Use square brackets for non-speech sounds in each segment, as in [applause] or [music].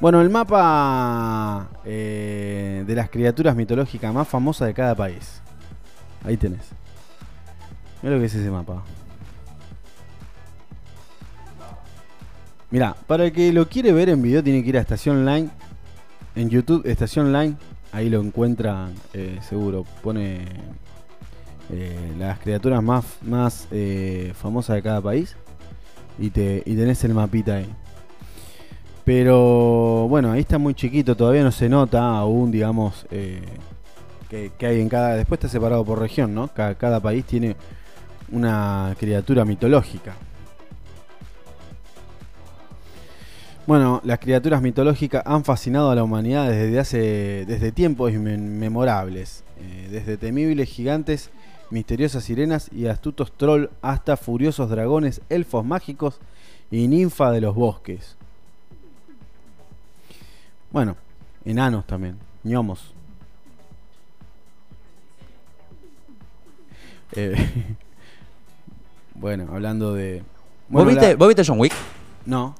Bueno, el mapa eh, de las criaturas mitológicas más famosas de cada país. Ahí tenés. Mira lo que es ese mapa. Mira, para el que lo quiere ver en video tiene que ir a Estación Line. En YouTube, Estación Line. Ahí lo encuentran eh, seguro. Pone eh, las criaturas más, más famosas de cada país. Y, te, y tenés el mapita ahí. Pero bueno, ahí está muy chiquito, todavía no se nota aún, digamos, eh, que, que hay en cada... Después está separado por región, ¿no? Cada, país tiene una criatura mitológica. Bueno, las criaturas mitológicas han fascinado a la humanidad desde hace desde tiempos inmemorables, eh, desde temibles gigantes, misteriosas sirenas y astutos troll hasta furiosos dragones, elfos mágicos y ninfa de los bosques. Bueno, enanos también, ñomos. Eh, [laughs] bueno, hablando de. ¿Vos, Bueno, viste, la- ¿Vos viste John Wick? No,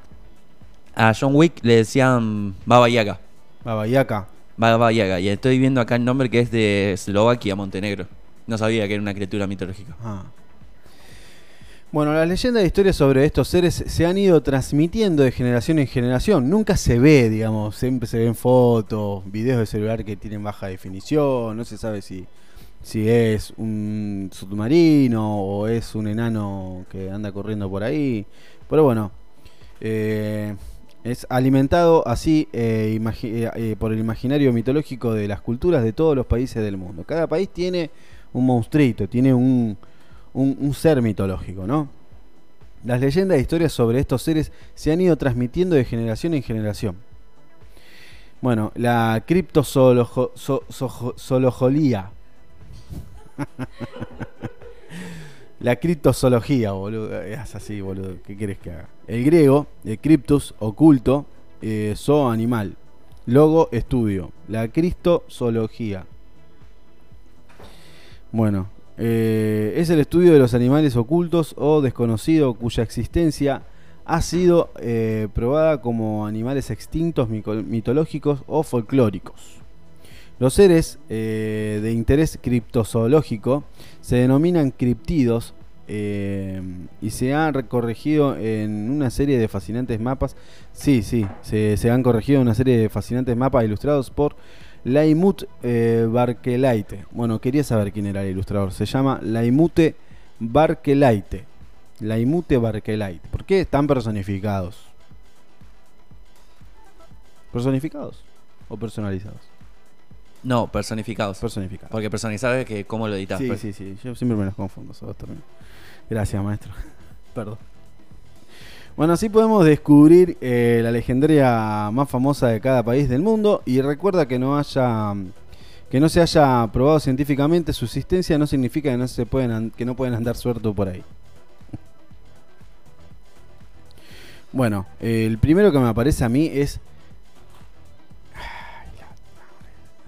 A John Wick le decían Baba Yaga. Baba Yaga. Baba Yaga. Y estoy viendo acá el nombre que es de Eslovaquia, Montenegro. No sabía que era una criatura mitológica. Ah. Bueno, las leyendas e historias sobre estos seres se han ido transmitiendo de generación en generación. Nunca se ve, digamos, siempre se ven fotos, videos de celular que tienen baja definición, no se sabe si, si es un submarino o es un enano que anda corriendo por ahí. Pero bueno, eh, es alimentado así eh, eh, eh, por el imaginario mitológico de las culturas de todos los países del mundo. Cada país tiene un monstruito, tiene un, un, ser mitológico, ¿no? Las leyendas e historias sobre estos seres se han ido transmitiendo de generación en generación. Bueno, la criptozoología. [laughs] la criptozoología, boludo. Es así, boludo. ¿Qué quieres que haga? El griego, el criptus, oculto, eh, animal. Logo, estudio. La cristozoología. Bueno, eh, es el estudio de los animales ocultos o desconocidos cuya existencia ha sido eh, probada como animales extintos mitológicos o folclóricos. Los seres eh, de interés criptozoológico se denominan criptidos y se han corregido en una serie de fascinantes mapas. Sí, sí, se, se han corregido en una serie de fascinantes mapas ilustrados por Laimut eh, Barkelaite. Bueno, quería saber quién era el ilustrador. Se llama Laimute Barkelaite. Laimute Barkelaite. ¿Por qué están personificados? ¿Personificados o personalizados? No, personificados. Personificados. Porque personalizado es que cómo lo editas. Sí, pues. sí, sí. Yo siempre me los confundo. esos dos términos. Gracias, maestro. Perdón. Bueno, así podemos descubrir eh, la legendaria más famosa de cada país del mundo. Y recuerda que no haya. Que no se haya probado científicamente su existencia no significa que no se pueden que no pueden andar sueltos por ahí. [laughs] Bueno, el primero que me aparece a mí es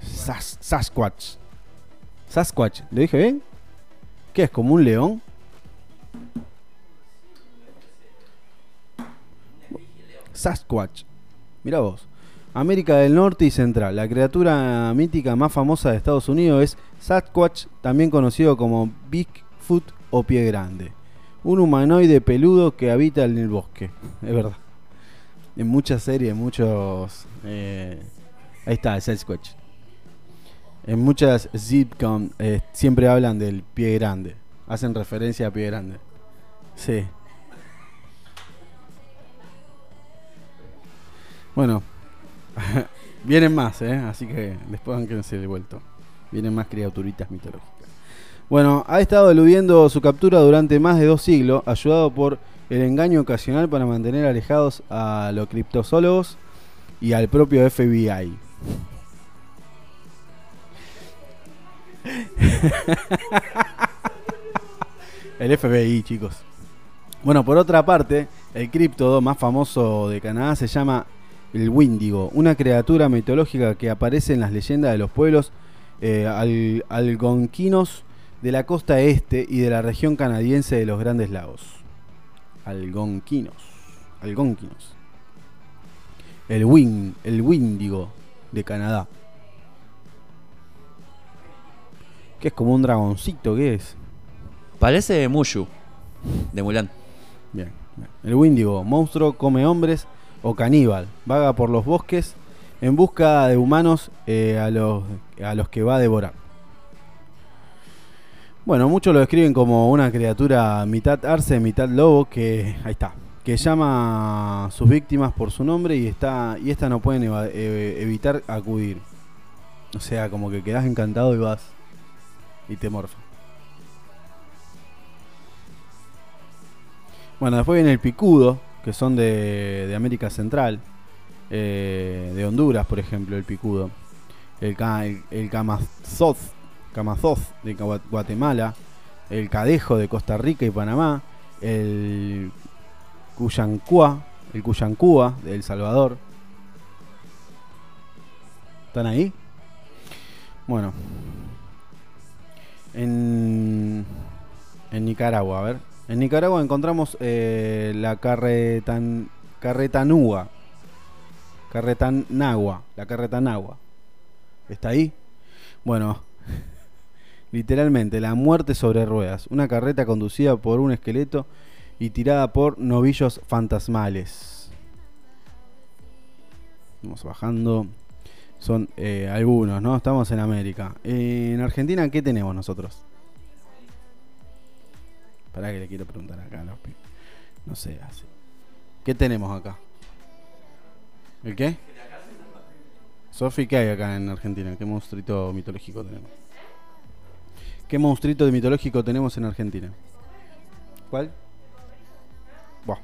Sas- Sasquatch. Sasquatch, ¿lo dije bien? ¿Qué es? ¿Como un león? Sasquatch. Mira vos. América del Norte y Central. La criatura mítica más famosa de Estados Unidos es Sasquatch, también conocido como Bigfoot o Pie Grande. Un humanoide peludo que habita en el bosque. [laughs] Es verdad. En muchas series, muchos... eh, ahí está, Sasquatch. En muchas sitcom eh, siempre hablan del pie grande. Hacen referencia a pie grande. Sí. Bueno. [laughs] Vienen más, ¿eh? Así que después que se he vuelto. Vienen más criaturitas mitológicas. Bueno, ha estado eludiendo su captura durante más de dos siglos, ayudado por el engaño ocasional para mantener alejados a los criptozoólogos y al propio FBI. [laughs] El FBI, chicos. Bueno, por otra parte, el criptodo más famoso de Canadá se llama el Windigo, una criatura mitológica que aparece en las leyendas de los pueblos eh, al- algonquinos de la costa este y de la región canadiense de los Grandes Lagos. Algonquinos. Algonquinos. el Win, el Windigo de Canadá. Que es como un dragoncito, ¿qué es? Parece Mushu, de Mulan. Bien, bien. El Windigo, monstruo, come hombres o caníbal. Vaga por los bosques en busca de humanos eh, a, los, a los que va a devorar. Bueno, muchos lo describen como una criatura mitad arce, mitad lobo, que ahí está, que llama a sus víctimas por su nombre y está y estas no pueden eh, evitar acudir. O sea, como que quedas encantado y vas y te morfa. Bueno, después viene el picudo, que son de, de América Central, eh, de Honduras, por ejemplo, el picudo. El, el, el camazoz, camazoz de Gua- Guatemala, el cadejo de Costa Rica y Panamá, el cuyancúa, el cuyancúa de El Salvador. ¿Están ahí? Bueno. En, en Nicaragua, a ver. En Nicaragua encontramos eh, la carretan, carretanúa. Carretanagua. La carretanagua. ¿Está ahí? Bueno, [laughs] literalmente, la muerte sobre ruedas. Una carreta conducida por un esqueleto y tirada por novillos fantasmales. Vamos bajando. Son eh, algunos, ¿no? Estamos en América. en Argentina, ¿qué tenemos nosotros? Para que le quiero preguntar acá a los pi- No sé, así. ¿Qué tenemos acá? ¿El qué? Sofi, ¿qué hay acá en Argentina? ¿Qué monstruito mitológico tenemos? ¿Qué monstruito de mitológico tenemos en Argentina? ¿Cuál? Buah.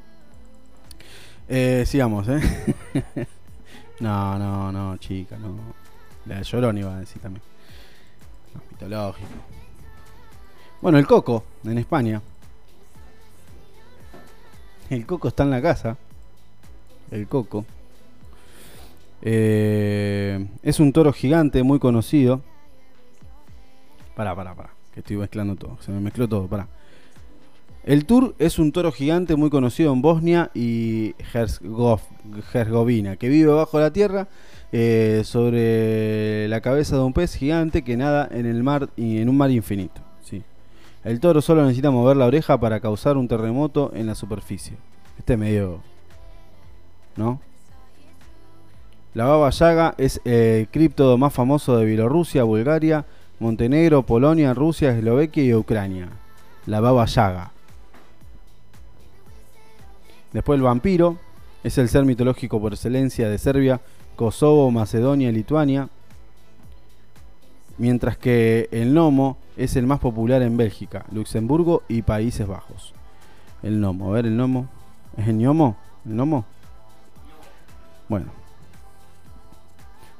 Eh, sigamos, ¿eh? [laughs] no, no, no, chica, no. La de Llorón iba a decir también. No, mitológico. Bueno, el coco, en España. El coco está en la casa. El coco. Eh, es un toro gigante muy conocido. Pará, pará, pará. Que estoy mezclando todo. Se me mezcló todo, pará. El Tur es un toro gigante muy conocido en Bosnia y Herzegovina, que vive bajo la tierra eh, sobre la cabeza de un pez gigante que nada en el mar y en un mar infinito. El toro solo necesita mover la oreja para causar un terremoto en la superficie. Este es medio, ¿no? La Baba Yaga es eh, el críptodo más famoso de Bielorrusia, Bulgaria, Montenegro, Polonia, Rusia, Eslovaquia y Ucrania. La Baba Yaga. Después el vampiro es el ser mitológico por excelencia de Serbia, Kosovo, Macedonia y Lituania. Mientras que el gnomo es el más popular en Bélgica, Luxemburgo y Países Bajos. El gnomo, a ver el gnomo. ¿Es el gnomo? ¿El gnomo? Bueno.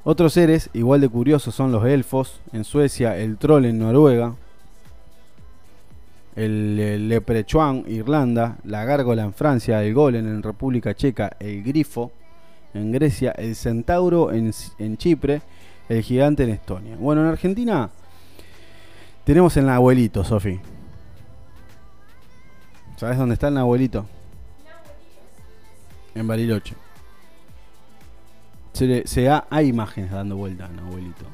Otros seres igual de curiosos son los elfos en Suecia, el troll en Noruega, el, el leprechaun Irlanda, la gárgola en Francia, el golem en República Checa, el grifo en Grecia, el centauro en, en Chipre, el gigante en Estonia. Bueno, en Argentina tenemos el abuelito, Sofi. ¿Sabes dónde está el abuelito? En Bariloche. Se, ha, hay imágenes dando vuelta al abuelito.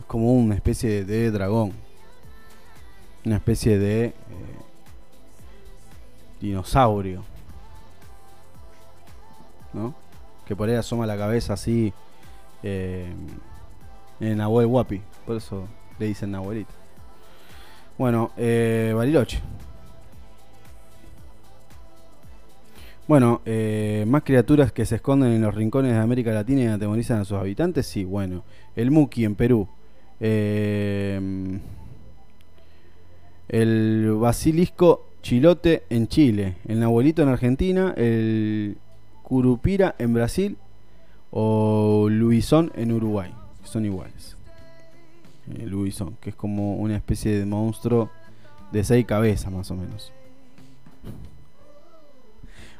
Es como una especie de dragón. Una especie de eh, dinosaurio. ¿No? Que por ahí asoma la cabeza así eh, en Nahuel Guapi. Por eso le dicen abuelito. Bueno, eh, Bariloche. Bueno, eh, más criaturas que se esconden en los rincones de América Latina y atemorizan a sus habitantes. Sí, bueno. El Muki en Perú. El basilisco chilote en Chile. El nahuelito en Argentina. El curupira en Brasil. O Luisón en Uruguay. Son iguales. El Luisón, que es como una especie de monstruo de seis cabezas más o menos.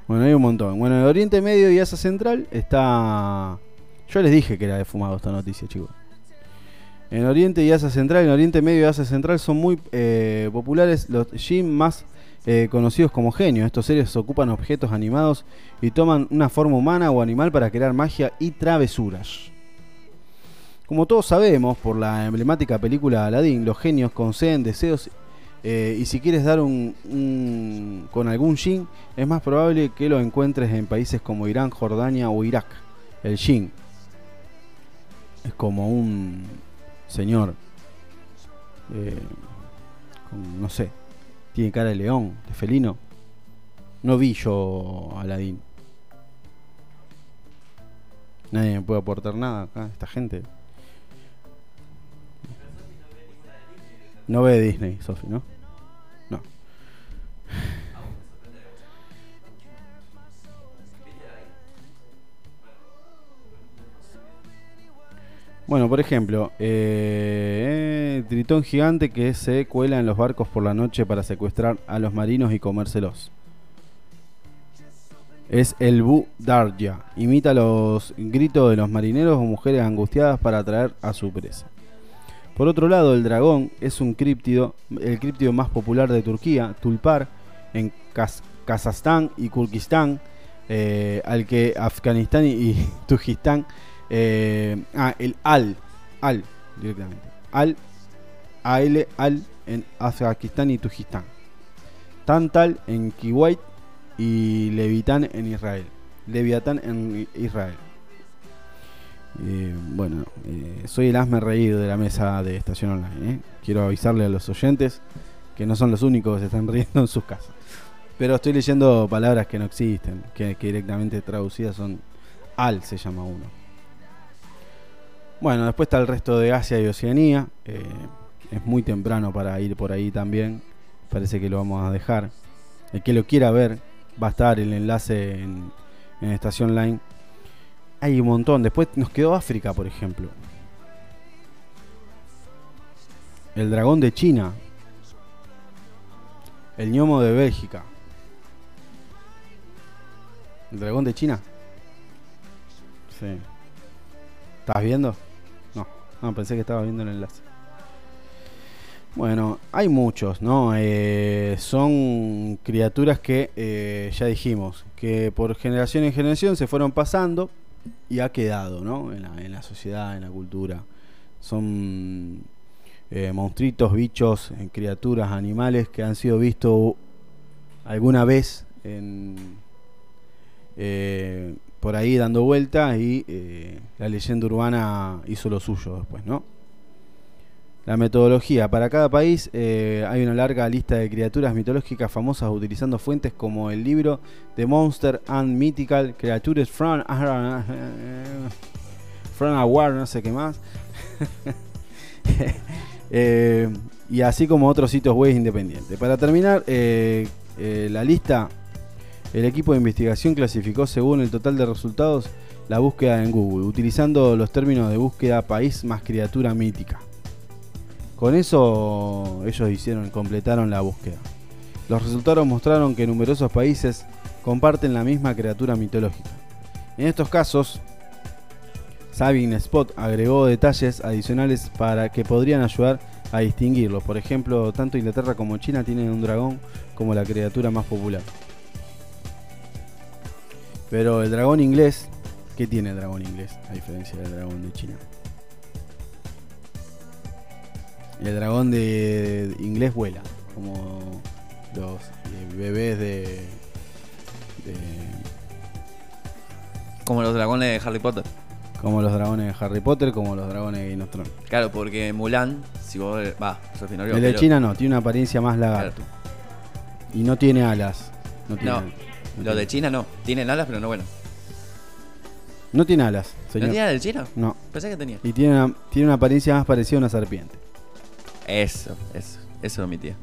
Bueno, hay un montón. Bueno, en Oriente Medio y Asia Central está. Yo les dije que era de fumado esta noticia, chicos. En Oriente y Asia Central, en Oriente Medio y Asia Central son muy eh, populares los Jin más eh, conocidos como genios. Estos seres ocupan objetos animados y toman una forma humana o animal para crear magia y travesuras. Como todos sabemos, por la emblemática película Aladdin, los genios conceden deseos eh, y si quieres dar un, con algún jin, es más probable que lo encuentres en países como Irán, Jordania o Irak. El jin es como un señor, eh, no sé, tiene cara de león, de felino. No vi yo a Aladdin. Nadie me puede aportar nada acá, esta gente. No ve Disney, Sofi, ¿no? Bueno, por ejemplo, eh, Tritón gigante que se cuela en los barcos por la noche para secuestrar a los marinos y comérselos. Es el Bu Darja. Imita los gritos de los marineros o mujeres angustiadas para atraer a su presa. Por otro lado, el dragón es un críptido, el críptido más popular de Turquía, Tulpar, en Kaz- Kazajstán y Kirguistán, eh, al que Afganistán y, [laughs] y Tujistán, eh, ah, el Al, Al, directamente, Al, AL, Al, en Afganistán y Tujistán, Tantal en Kuwait y Levitán en Israel, Leviatán en Israel. Eh, bueno, eh, soy el asme reír de la mesa de Estación Online. Quiero avisarle a los oyentes que no son los únicos que se están [laughs] riendo en sus casas. Pero estoy leyendo palabras que no existen, que, que directamente traducidas son al, se llama uno. Bueno, después está el resto de Asia y Oceanía. eh, es muy temprano para ir por ahí también. Parece que lo vamos a dejar. El que lo quiera ver, va a estar el enlace en, Estación Line. Hay un montón. Después nos quedó África, por ejemplo. El dragón de China. El ñomo de Bélgica. ¿El dragón de China? Sí. ¿Estás viendo? No, no, pensé que estaba viendo el enlace. Bueno, hay muchos, ¿no? Eh, son criaturas que eh, ya dijimos, que por generación en generación se fueron pasando y ha quedado, ¿no? En la, en la sociedad, en la cultura. Son eh, monstruitos, bichos, eh, criaturas, animales que han sido vistos alguna vez en, eh, por ahí dando vueltas y eh, la leyenda urbana hizo lo suyo después, ¿no? La metodología. Para cada país eh, hay una larga lista de criaturas mitológicas famosas utilizando fuentes como el libro The Monster and Mythical Creatures from, from a War, no sé qué más. [laughs] Y así como otros sitios web independientes. Para terminar, la lista, el equipo de investigación clasificó según el total de resultados la búsqueda en Google, utilizando los términos de búsqueda país más criatura mítica. Con eso ellos hicieron, completaron la búsqueda. Los resultados mostraron que numerosos países comparten la misma criatura mitológica. En estos casos, Sabin Spot agregó detalles adicionales para que podrían ayudar a distinguirlos. Por ejemplo, tanto Inglaterra como China tienen un dragón como la criatura más popular. Pero el dragón inglés, ¿qué tiene el dragón inglés a diferencia del dragón de China? El dragón de inglés vuela, como los eh, bebés de, de- Como los dragones de Harry Potter. como los dragones de Harry Potter, como los dragones de Game of Thrones. Claro, porque Mulan, si vos. Va, Sofía, no lo El de pero- China no, tiene una apariencia más lagarto. Y no tiene alas. No tiene, No, Los tiene- de China no. Tienen alas, pero no bueno. no tiene alas, ¿No señor. tiene alas el chino? No. Pensé que tenía. Y tiene una, tiene una apariencia más parecida a una serpiente. Eso, eso. Eso es mi tía.